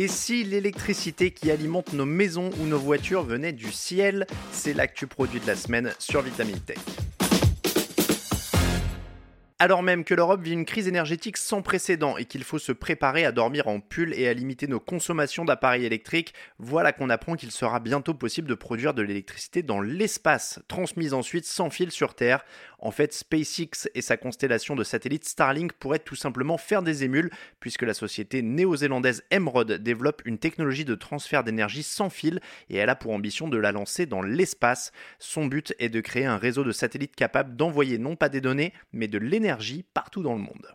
Et si l'électricité qui alimente nos maisons ou nos voitures venait du ciel C'est l'actu produit de la semaine sur Vitamine Tech. Alors même que l'Europe vit une crise énergétique sans précédent et qu'il faut se préparer à dormir en pull et à limiter nos consommations d'appareils électriques, voilà qu'on apprend qu'il sera bientôt possible de produire de l'électricité dans l'espace, transmise ensuite sans fil sur Terre. En fait, SpaceX et sa constellation de satellites Starlink pourraient tout simplement faire des émules, puisque la société néo-zélandaise Emerald développe une technologie de transfert d'énergie sans fil et elle a pour ambition de la lancer dans l'espace. Son but est de créer un réseau de satellites capable d'envoyer non pas des données, mais de l'énergie partout dans le monde.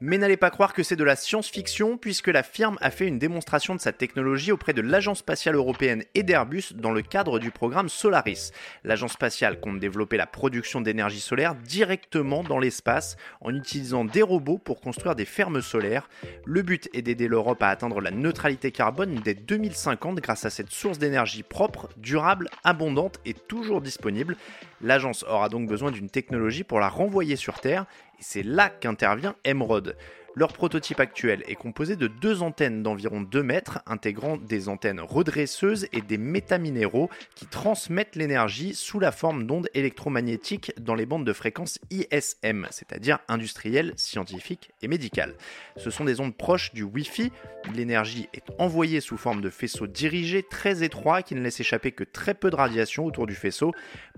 Mais n'allez pas croire que c'est de la science-fiction, puisque la firme a fait une démonstration de sa technologie auprès de l'Agence spatiale européenne et d'Airbus dans le cadre du programme Solaris. L'Agence spatiale compte développer la production d'énergie solaire directement dans l'espace en utilisant des robots pour construire des fermes solaires. Le but est d'aider l'Europe à atteindre la neutralité carbone dès 2050 grâce à cette source d'énergie propre, durable, abondante et toujours disponible. L'agence aura donc besoin d'une technologie pour la renvoyer sur Terre et c'est là qu'intervient Emerald. Leur prototype actuel est composé de deux antennes d'environ 2 mètres, intégrant des antennes redresseuses et des métaminéraux qui transmettent l'énergie sous la forme d'ondes électromagnétiques dans les bandes de fréquence ISM, c'est-à-dire industrielles, scientifiques et médicales. Ce sont des ondes proches du Wi-Fi. L'énergie est envoyée sous forme de faisceaux dirigés très étroits qui ne laissent échapper que très peu de radiation autour du faisceau.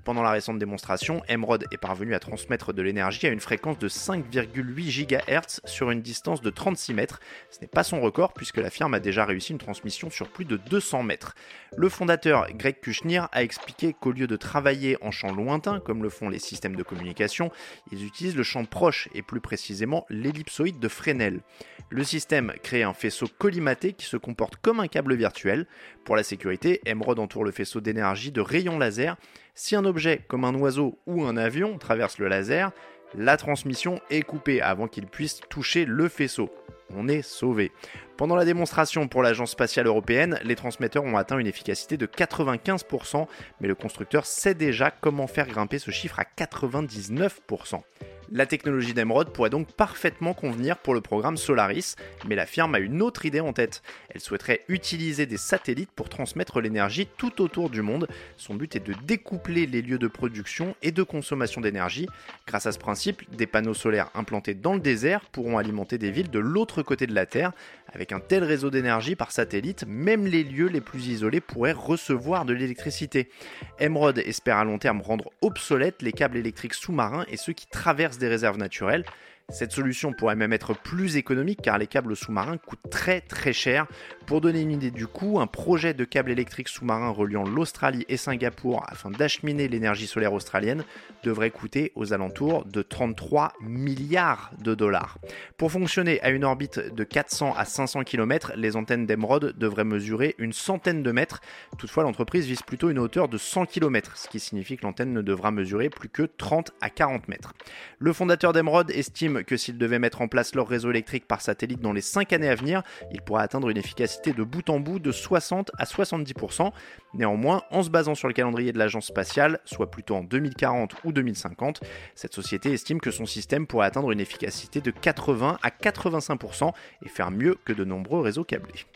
Pendant la récente démonstration, Emerald est parvenu à transmettre de l'énergie à une fréquence de 5,8 GHz sur une de 36 mètres. Ce n'est pas son record puisque la firme a déjà réussi une transmission sur plus de 200 mètres. Le fondateur Greg Kuchnir a expliqué qu'au lieu de travailler en champ lointain comme le font les systèmes de communication, ils utilisent le champ proche et plus précisément l'ellipsoïde de Fresnel. Le système crée un faisceau collimaté qui se comporte comme un câble virtuel. Pour la sécurité, Emerald entoure le faisceau d'énergie de rayons laser. Si un objet comme un oiseau ou un avion traverse le laser, la transmission est coupée avant qu'il puisse toucher le faisceau. On est sauvé. Pendant la démonstration pour l'Agence spatiale européenne, les transmetteurs ont atteint une efficacité de 95%, mais le constructeur sait déjà comment faire grimper ce chiffre à 99%. La technologie d'Emerald pourrait donc parfaitement convenir pour le programme Solaris, mais la firme a une autre idée en tête. Elle souhaiterait utiliser des satellites pour transmettre l'énergie tout autour du monde. Son but est de découpler les lieux de production et de consommation d'énergie. Grâce à ce principe, des panneaux solaires implantés dans le désert pourront alimenter des villes de l'autre côté de la Terre. Avec un tel réseau d'énergie par satellite, même les lieux les plus isolés pourraient recevoir de l'électricité. Emerald espère à long terme rendre obsolètes les câbles électriques sous-marins et ceux qui traversent des réserves naturelles. Cette solution pourrait même être plus économique car les câbles sous-marins coûtent très très cher. Pour donner une idée du coût, un projet de câble électrique sous-marin reliant l'Australie et Singapour afin d'acheminer l'énergie solaire australienne devrait coûter aux alentours de 33 milliards de dollars. Pour fonctionner à une orbite de 400 à 500 km, les antennes d'Emerald devraient mesurer une centaine de mètres. Toutefois, l'entreprise vise plutôt une hauteur de 100 km, ce qui signifie que l'antenne ne devra mesurer plus que 30 à 40 mètres. Le fondateur d'Emerald estime que s'ils devaient mettre en place leur réseau électrique par satellite dans les 5 années à venir, ils pourraient atteindre une efficacité de bout en bout de 60 à 70%. Néanmoins, en se basant sur le calendrier de l'agence spatiale, soit plutôt en 2040 ou 2050, cette société estime que son système pourrait atteindre une efficacité de 80 à 85% et faire mieux que de nombreux réseaux câblés.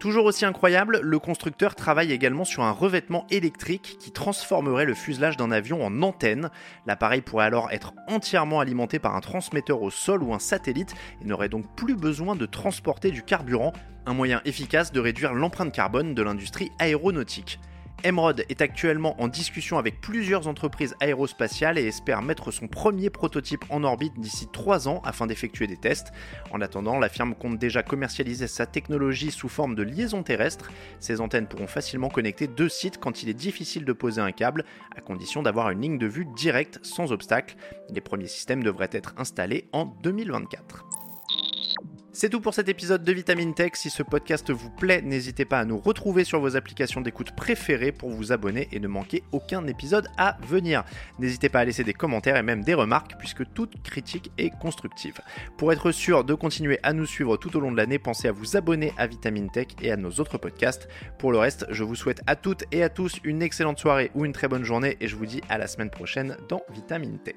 Toujours aussi incroyable, le constructeur travaille également sur un revêtement électrique qui transformerait le fuselage d'un avion en antenne. L'appareil pourrait alors être entièrement alimenté par un transmetteur au sol ou un satellite et n'aurait donc plus besoin de transporter du carburant, un moyen efficace de réduire l'empreinte carbone de l'industrie aéronautique. Emerald est actuellement en discussion avec plusieurs entreprises aérospatiales et espère mettre son premier prototype en orbite d'ici 3 ans afin d'effectuer des tests. En attendant, la firme compte déjà commercialiser sa technologie sous forme de liaison terrestre. Ces antennes pourront facilement connecter deux sites quand il est difficile de poser un câble, à condition d'avoir une ligne de vue directe sans obstacle. Les premiers systèmes devraient être installés en 2024. C'est tout pour cet épisode de Vitamine Tech. Si ce podcast vous plaît, n'hésitez pas à nous retrouver sur vos applications d'écoute préférées pour vous abonner et ne manquer aucun épisode à venir. N'hésitez pas à laisser des commentaires et même des remarques puisque toute critique est constructive. Pour être sûr de continuer à nous suivre tout au long de l'année, pensez à vous abonner à Vitamine Tech et à nos autres podcasts. Pour le reste, je vous souhaite à toutes et à tous une excellente soirée ou une très bonne journée et je vous dis à la semaine prochaine dans Vitamine Tech.